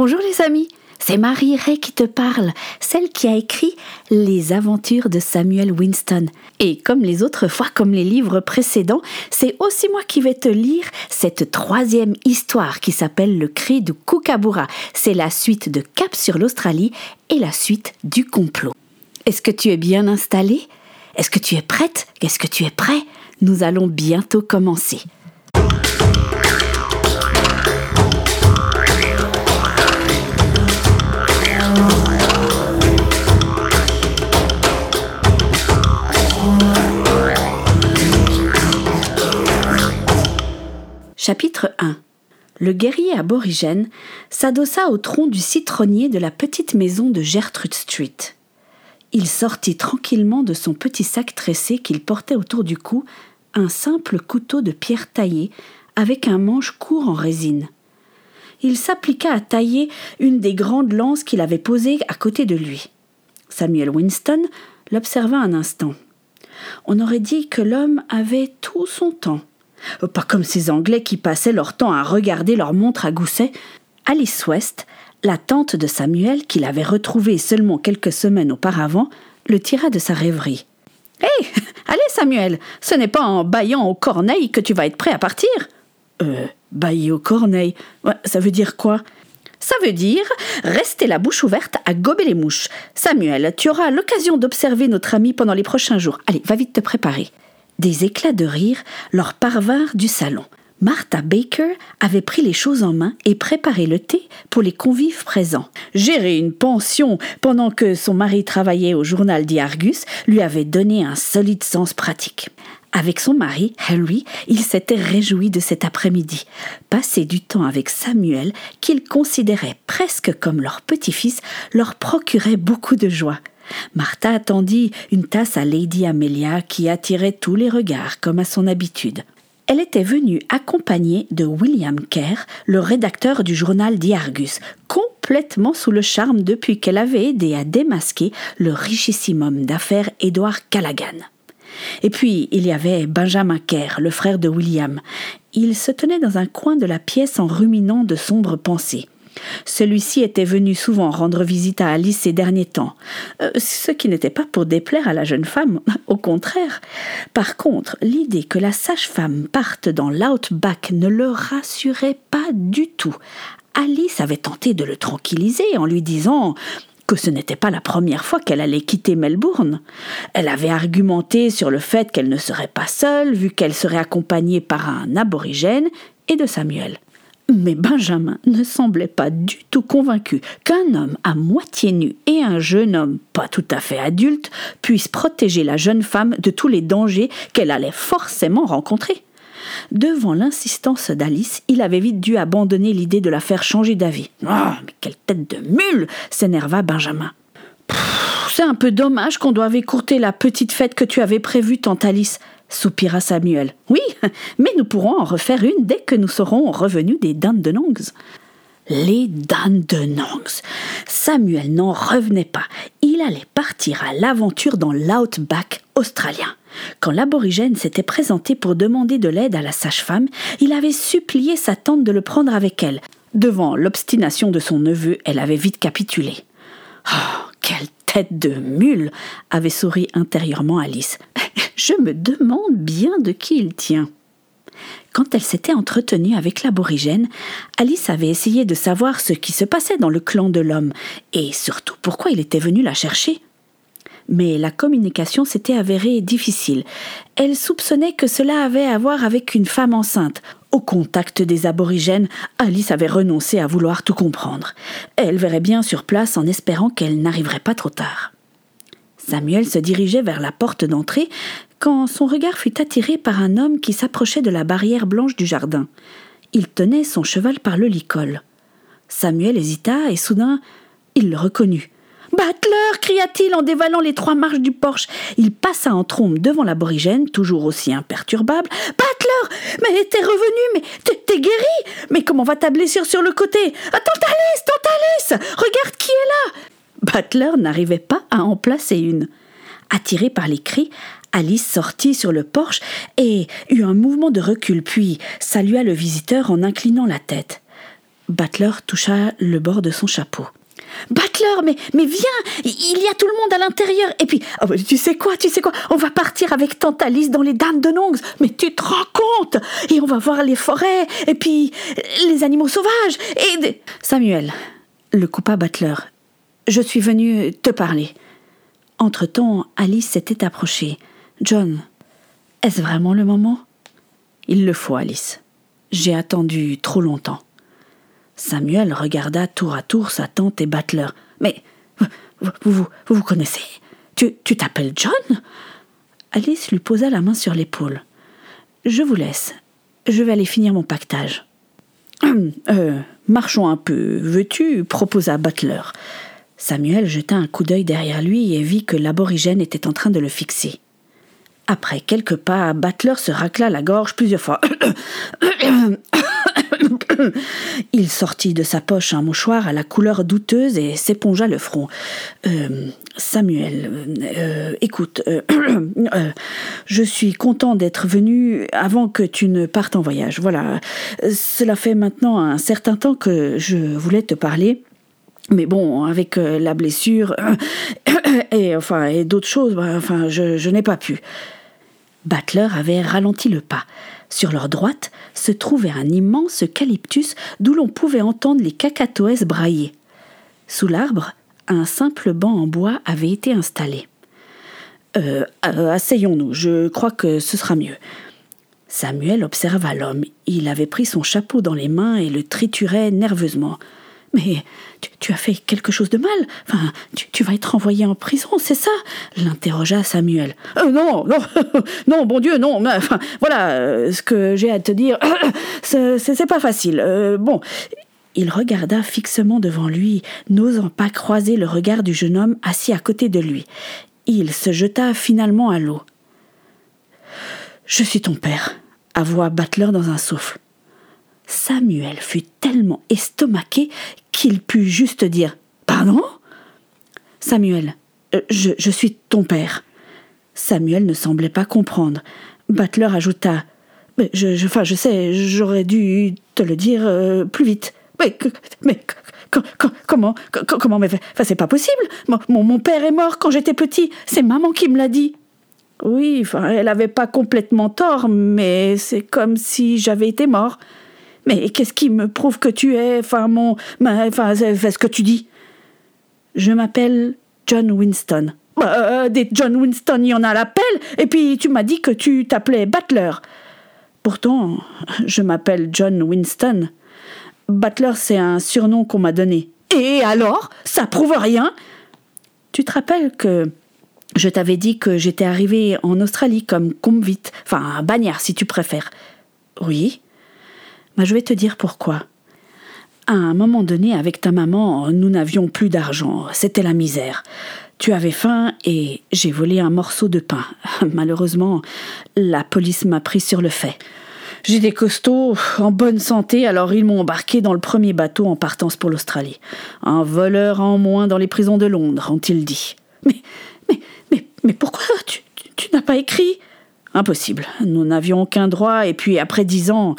Bonjour les amis, c'est Marie Ray qui te parle, celle qui a écrit Les aventures de Samuel Winston. Et comme les autres fois, comme les livres précédents, c'est aussi moi qui vais te lire cette troisième histoire qui s'appelle Le cri de Kookaburra. C'est la suite de Cap sur l'Australie et la suite du complot. Est-ce que tu es bien installé Est-ce que tu es prête? Est-ce que tu es prêt? Nous allons bientôt commencer. Chapitre 1 Le guerrier aborigène s'adossa au tronc du citronnier de la petite maison de Gertrude Street. Il sortit tranquillement de son petit sac tressé qu'il portait autour du cou un simple couteau de pierre taillé avec un manche court en résine. Il s'appliqua à tailler une des grandes lances qu'il avait posées à côté de lui. Samuel Winston l'observa un instant. On aurait dit que l'homme avait tout son temps. Pas comme ces Anglais qui passaient leur temps à regarder leur montre à gousset. Alice West, la tante de Samuel, qu'il avait retrouvé seulement quelques semaines auparavant, le tira de sa rêverie. Hé Allez, Samuel Ce n'est pas en baillant au corneille que tu vas être prêt à partir Euh, bailler au corneille Ça veut dire quoi? Ça veut dire rester la bouche ouverte à gober les mouches. Samuel, tu auras l'occasion d'observer notre ami pendant les prochains jours. Allez, va vite te préparer. Des éclats de rire leur parvinrent du salon. Martha Baker avait pris les choses en main et préparé le thé pour les convives présents. Gérer une pension pendant que son mari travaillait au journal d'Iargus lui avait donné un solide sens pratique. Avec son mari, Henry, il s'était réjoui de cet après-midi. Passer du temps avec Samuel, qu'il considérait presque comme leur petit-fils, leur procurait beaucoup de joie. Martha attendit une tasse à Lady Amelia qui attirait tous les regards comme à son habitude. Elle était venue accompagnée de William Kerr, le rédacteur du journal The Argus, complètement sous le charme depuis qu'elle avait aidé à démasquer le richissime homme d'affaires Edward Callaghan. Et puis il y avait Benjamin Kerr, le frère de William. Il se tenait dans un coin de la pièce en ruminant de sombres pensées. Celui-ci était venu souvent rendre visite à Alice ces derniers temps, euh, ce qui n'était pas pour déplaire à la jeune femme, au contraire. Par contre, l'idée que la sage-femme parte dans l'outback ne le rassurait pas du tout. Alice avait tenté de le tranquilliser en lui disant que ce n'était pas la première fois qu'elle allait quitter Melbourne. Elle avait argumenté sur le fait qu'elle ne serait pas seule, vu qu'elle serait accompagnée par un aborigène et de Samuel. Mais Benjamin ne semblait pas du tout convaincu qu'un homme à moitié nu et un jeune homme pas tout à fait adulte puissent protéger la jeune femme de tous les dangers qu'elle allait forcément rencontrer. Devant l'insistance d'Alice, il avait vite dû abandonner l'idée de la faire changer d'avis. Ah, mais quelle tête de mule s'énerva Benjamin. C'est un peu dommage qu'on doive écourter la petite fête que tu avais prévue, tante Alice soupira Samuel. Oui, mais nous pourrons en refaire une dès que nous serons revenus des Dandenongs. Les Dandenongs. Samuel n'en revenait pas. Il allait partir à l'aventure dans l'outback australien. Quand l'aborigène s'était présenté pour demander de l'aide à la sage-femme, il avait supplié sa tante de le prendre avec elle. Devant l'obstination de son neveu, elle avait vite capitulé. Oh, quelle tête de mule avait souri intérieurement Alice. Je me demande bien de qui il tient. Quand elle s'était entretenue avec l'aborigène, Alice avait essayé de savoir ce qui se passait dans le clan de l'homme, et surtout pourquoi il était venu la chercher. Mais la communication s'était avérée difficile. Elle soupçonnait que cela avait à voir avec une femme enceinte. Au contact des aborigènes, Alice avait renoncé à vouloir tout comprendre. Elle verrait bien sur place en espérant qu'elle n'arriverait pas trop tard. Samuel se dirigeait vers la porte d'entrée quand son regard fut attiré par un homme qui s'approchait de la barrière blanche du jardin. Il tenait son cheval par le licol. Samuel hésita et soudain il le reconnut. Butler cria-t-il en dévalant les trois marches du porche. Il passa en trombe devant l'aborigène, toujours aussi imperturbable. Butler Mais t'es revenu Mais t'es guéri Mais comment va ta blessure sur le côté? Tante Alice Tante Alice Regarde qui est là Butler n'arrivait pas à en placer une. Attirée par les cris, Alice sortit sur le porche et eut un mouvement de recul, puis salua le visiteur en inclinant la tête. Butler toucha le bord de son chapeau. Butler, mais, mais viens, il y a tout le monde à l'intérieur. Et puis, oh, tu sais quoi, tu sais quoi, on va partir avec Tante Alice dans les Dames de Nongs. Mais tu te rends compte? Et on va voir les forêts, et puis les animaux sauvages, et... Samuel, le coupa Butler, je suis venu te parler. Entre-temps, Alice s'était approchée. John, est-ce vraiment le moment? Il le faut, Alice. J'ai attendu trop longtemps. Samuel regarda tour à tour sa tante et Butler. Mais vous vous, connaissez? Tu t'appelles John? Alice lui posa la main sur l'épaule. Je vous laisse. Je vais aller finir mon pactage. Euh, marchons un peu, veux-tu? proposa Butler. Samuel jeta un coup d'œil derrière lui et vit que l'aborigène était en train de le fixer. Après quelques pas, Butler se racla la gorge plusieurs fois. Il sortit de sa poche un mouchoir à la couleur douteuse et s'épongea le front. Euh, Samuel, euh, écoute, euh, je suis content d'être venu avant que tu ne partes en voyage. Voilà, cela fait maintenant un certain temps que je voulais te parler. Mais bon, avec la blessure et enfin et d'autres choses, bah, enfin, je n'ai pas pu. Butler avait ralenti le pas. Sur leur droite se trouvait un immense eucalyptus d'où l'on pouvait entendre les cacatoès brailler. Sous l'arbre, un simple banc en bois avait été installé. Euh, euh, asseyons-nous, je crois que ce sera mieux. Samuel observa l'homme. Il avait pris son chapeau dans les mains et le triturait nerveusement. Mais tu, as fait quelque chose de mal Enfin, tu, vas être envoyé en prison, c'est ça? L'interrogea Samuel. Euh, non, non, non, bon Dieu, non. Enfin, voilà, euh, ce que j'ai à te dire, c'est pas facile. Euh, bon, il regarda fixement devant lui, n'osant pas croiser le regard du jeune homme assis à côté de lui. Il se jeta finalement à l'eau. Je suis ton père, avoua Butler dans un souffle. Samuel fut tellement estomaqué qu'il put juste dire Pardon? Samuel, euh, je, suis ton père. Samuel ne semblait pas comprendre. Butler ajouta je, je, enfin, je sais, j'aurais dû te le dire euh, plus vite. Mais, comment Comment Mais c'est pas possible. Mon, père est mort quand j'étais petit. C'est maman qui me l'a dit. Oui, elle avait pas complètement tort, mais c'est comme si j'avais été mort. Mais qu'est-ce qui me prouve que tu es, enfin, mon. Enfin, ce que tu dis. Je m'appelle John Winston. Bah, euh, des John Winston, il y en a à l'appel, et puis tu m'as dit que tu t'appelais Butler. Pourtant, je m'appelle John Winston. Butler, c'est un surnom qu'on m'a donné. Et alors Ça prouve rien Tu te rappelles que je t'avais dit que j'étais arrivé en Australie comme convict, enfin bagnard si tu préfères. Oui. Bah, je vais te dire pourquoi. À un moment donné, avec ta maman, nous n'avions plus d'argent. C'était la misère. Tu avais faim et j'ai volé un morceau de pain. Malheureusement, la police m'a pris sur le fait. J'ai des costauds en bonne santé, alors ils m'ont embarqué dans le premier bateau en partance pour l'Australie. Un voleur en moins dans les prisons de Londres, ont-ils dit. Mais, mais, mais, mais pourquoi tu n'as pas écrit? Impossible. Nous n'avions aucun droit, et puis après dix ans,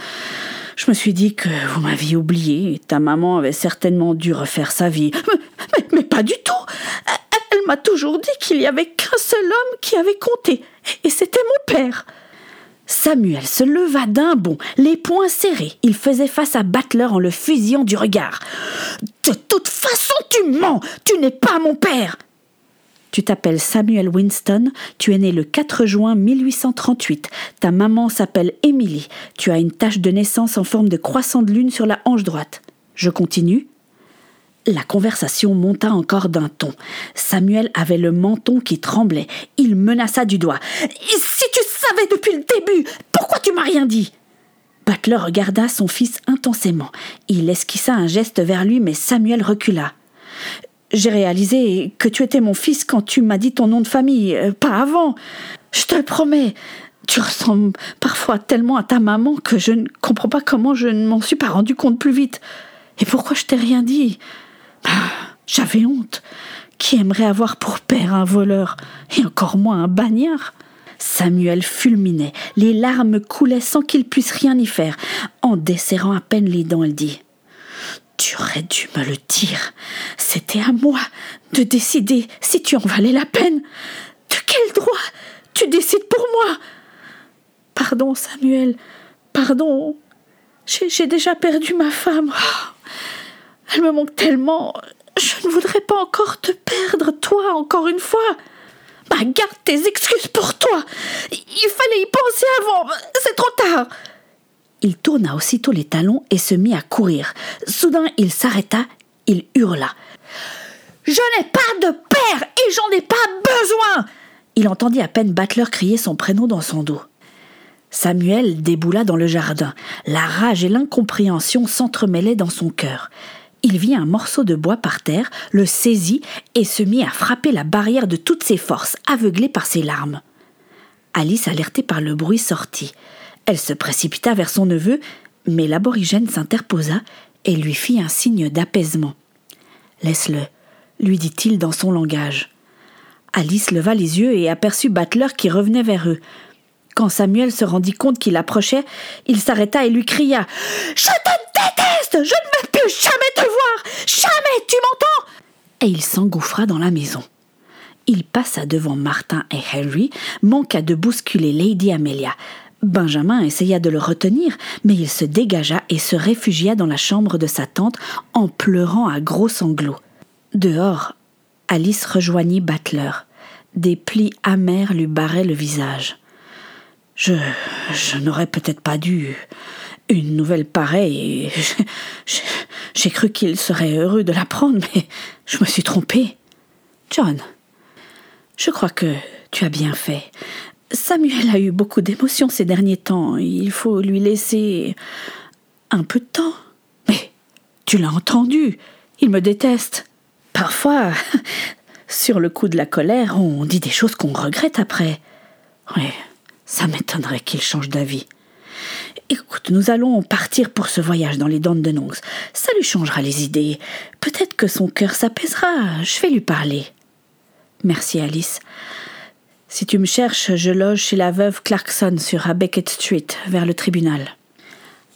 je me suis dit que vous m'aviez oublié ta maman avait certainement dû refaire sa vie. Mais, mais, pas du tout Elle, m'a toujours dit qu'il y avait qu'un seul homme qui avait compté, et c'était mon père. Samuel se leva d'un bond, les poings serrés. Il faisait face à Butler en le fusillant du regard. De toute façon, tu mens Tu n'es pas mon père tu t'appelles Samuel Winston, tu es né le 4 juin 1838, ta maman s'appelle Emily, tu as une tache de naissance en forme de croissant de lune sur la hanche droite. Je continue la conversation monta encore d'un ton. Samuel avait le menton qui tremblait. Il menaça du doigt. Si tu savais depuis le début, pourquoi tu m'as rien dit? Butler regarda son fils intensément. Il esquissa un geste vers lui, mais Samuel recula. J'ai réalisé que tu étais mon fils quand tu m'as dit ton nom de famille, euh, pas avant. Je te le promets. Tu ressembles parfois tellement à ta maman que je ne comprends pas comment je ne m'en suis pas rendu compte plus vite. Et pourquoi je t'ai rien dit? Ah, J'avais honte. Qui aimerait avoir pour père un voleur, et encore moins un bagnard? Samuel fulminait, les larmes coulaient sans qu'il puisse rien y faire. En desserrant à peine les dents, elle dit Tu aurais dû me le dire. C'était à moi de décider si tu en valais la peine. De quel droit tu décides pour moi? Pardon, Samuel. Pardon. J'ai déjà perdu ma femme. Oh, elle me manque tellement. Je ne voudrais pas encore te perdre, toi, encore une fois. Bah, garde tes excuses pour toi. Il fallait y penser avant. C'est trop tard. Il tourna aussitôt les talons et se mit à courir. Soudain, il s'arrêta, il hurla. Je n'ai pas de père et j'en ai pas besoin. Il entendit à peine Battler crier son prénom dans son dos. Samuel déboula dans le jardin. La rage et l'incompréhension s'entremêlaient dans son cœur. Il vit un morceau de bois par terre, le saisit et se mit à frapper la barrière de toutes ses forces, aveuglée par ses larmes. Alice, alertée par le bruit, sortit. Elle se précipita vers son neveu, mais l'aborigène s'interposa et lui fit un signe d'apaisement. Laisse-le, lui dit-il dans son langage. Alice leva les yeux et aperçut Battler qui revenait vers eux. Quand Samuel se rendit compte qu'il approchait, il s'arrêta et lui cria Je te déteste Je ne veux plus jamais te voir Jamais Tu m'entends Et il s'engouffra dans la maison. Il passa devant Martin et Henry, manqua de bousculer Lady Amelia. Benjamin essaya de le retenir, mais il se dégagea et se réfugia dans la chambre de sa tante en pleurant à gros sanglots. Dehors, Alice rejoignit Battler. Des plis amers lui barraient le visage. Je, je n'aurais peut-être pas dû. Une nouvelle pareille. J'ai cru qu'il serait heureux de l'apprendre, mais je me suis trompée. John, je crois que tu as bien fait. Samuel a eu beaucoup d'émotions ces derniers temps. Il faut lui laisser un peu de temps. Mais tu l'as entendu. Il me déteste. Parfois, sur le coup de la colère, on dit des choses qu'on regrette après. Oui, ça m'étonnerait qu'il change d'avis. Écoute, nous allons partir pour ce voyage dans les dents de Nongs. Ça lui changera les idées. Peut-être que son cœur s'apaisera. Je vais lui parler. Merci, Alice. Si tu me cherches, je loge chez la veuve Clarkson sur à Street, vers le tribunal.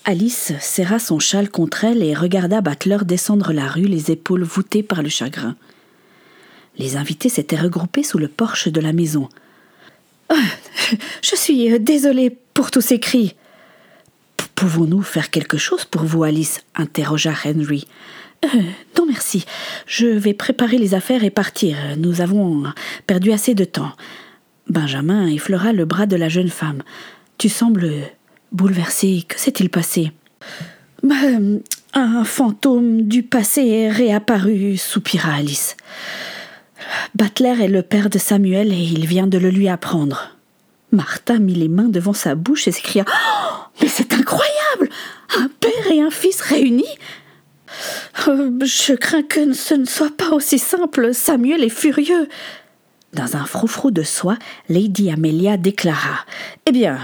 Alice serra son châle contre elle et regarda Butler descendre la rue, les épaules voûtées par le chagrin. Les invités s'étaient regroupés sous le porche de la maison. Je suis euh, désolée pour tous ces cris. Pouvons-nous faire quelque chose pour vous, Alice? interrogea Henry. Euh, non, merci. Je vais préparer les affaires et partir. Nous avons perdu assez de temps. Benjamin effleura le bras de la jeune femme. Tu sembles bouleversée. Que s'est-il passé? Un fantôme du passé est réapparu, soupira Alice. Butler est le père de Samuel et il vient de le lui apprendre. Martha mit les mains devant sa bouche et s'écria oh, Mais c'est incroyable Un père et un fils réunis? Euh, Je crains que ce ne soit pas aussi simple. Samuel est furieux. Dans un froufrou de soie, Lady Amelia déclara Eh bien,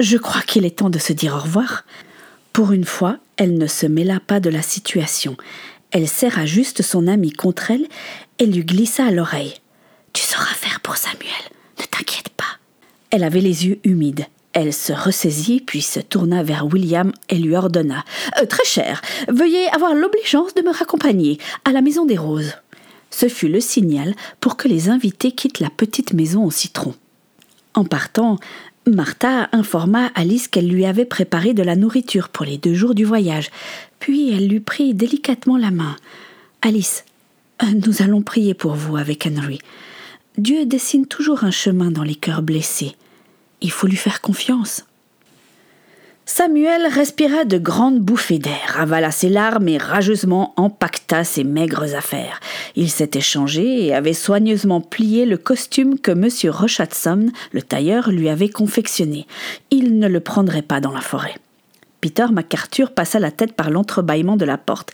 je crois qu'il est temps de se dire au revoir. Pour une fois, elle ne se mêla pas de la situation. Elle serra juste son amie contre elle et lui glissa à l'oreille. Tu sauras faire pour Samuel, ne t'inquiète pas. Elle avait les yeux humides. Elle se ressaisit, puis se tourna vers William et lui ordonna euh, Très cher, veuillez avoir l'obligeance de me raccompagner à la Maison des Roses. Ce fut le signal pour que les invités quittent la petite maison au citron. En partant, Martha informa Alice qu'elle lui avait préparé de la nourriture pour les deux jours du voyage, puis elle lui prit délicatement la main. Alice, euh, nous allons prier pour vous avec Henry. Dieu dessine toujours un chemin dans les cœurs blessés. Il faut lui faire confiance. Samuel respira de grandes bouffées d'air, avala ses larmes et rageusement empacta ses maigres affaires. Il s'était changé et avait soigneusement plié le costume que M. Rochatson, le tailleur, lui avait confectionné. Il ne le prendrait pas dans la forêt. Peter MacArthur passa la tête par l'entrebâillement de la porte.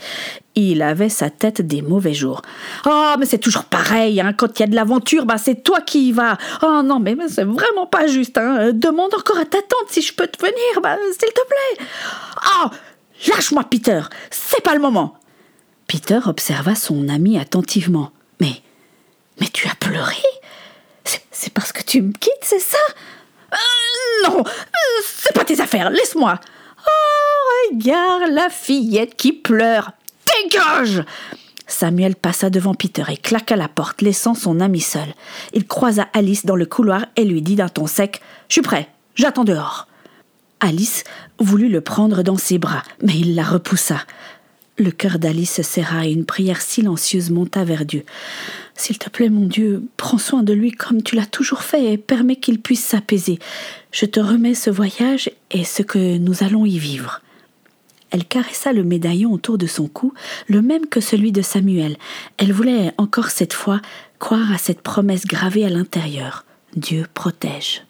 Il avait sa tête des mauvais jours. Oh, mais c'est toujours pareil, hein. Quand il y a de l'aventure, bah, c'est toi qui y vas. Oh non, mais, c'est vraiment pas juste, hein. Demande encore à ta tante si je peux te venir, bah, s'il te plaît. Oh, lâche-moi, Peter. C'est pas le moment. Peter observa son ami attentivement. Mais, mais tu as pleuré? C'est parce que tu me quittes, c'est ça? Euh, non, euh, c'est pas tes affaires. Laisse-moi. Oh, regarde la fillette qui pleure. Samuel passa devant Peter et claqua la porte, laissant son ami seul. Il croisa Alice dans le couloir et lui dit d'un ton sec Je suis prêt, j'attends dehors. Alice voulut le prendre dans ses bras, mais il la repoussa. Le cœur d'Alice se serra et une prière silencieuse monta vers Dieu. S'il te plaît, mon Dieu, prends soin de lui comme tu l'as toujours fait et permets qu'il puisse s'apaiser. Je te remets ce voyage et ce que nous allons y vivre. Elle caressa le médaillon autour de son cou, le même que celui de Samuel. Elle voulait encore cette fois croire à cette promesse gravée à l'intérieur. Dieu protège.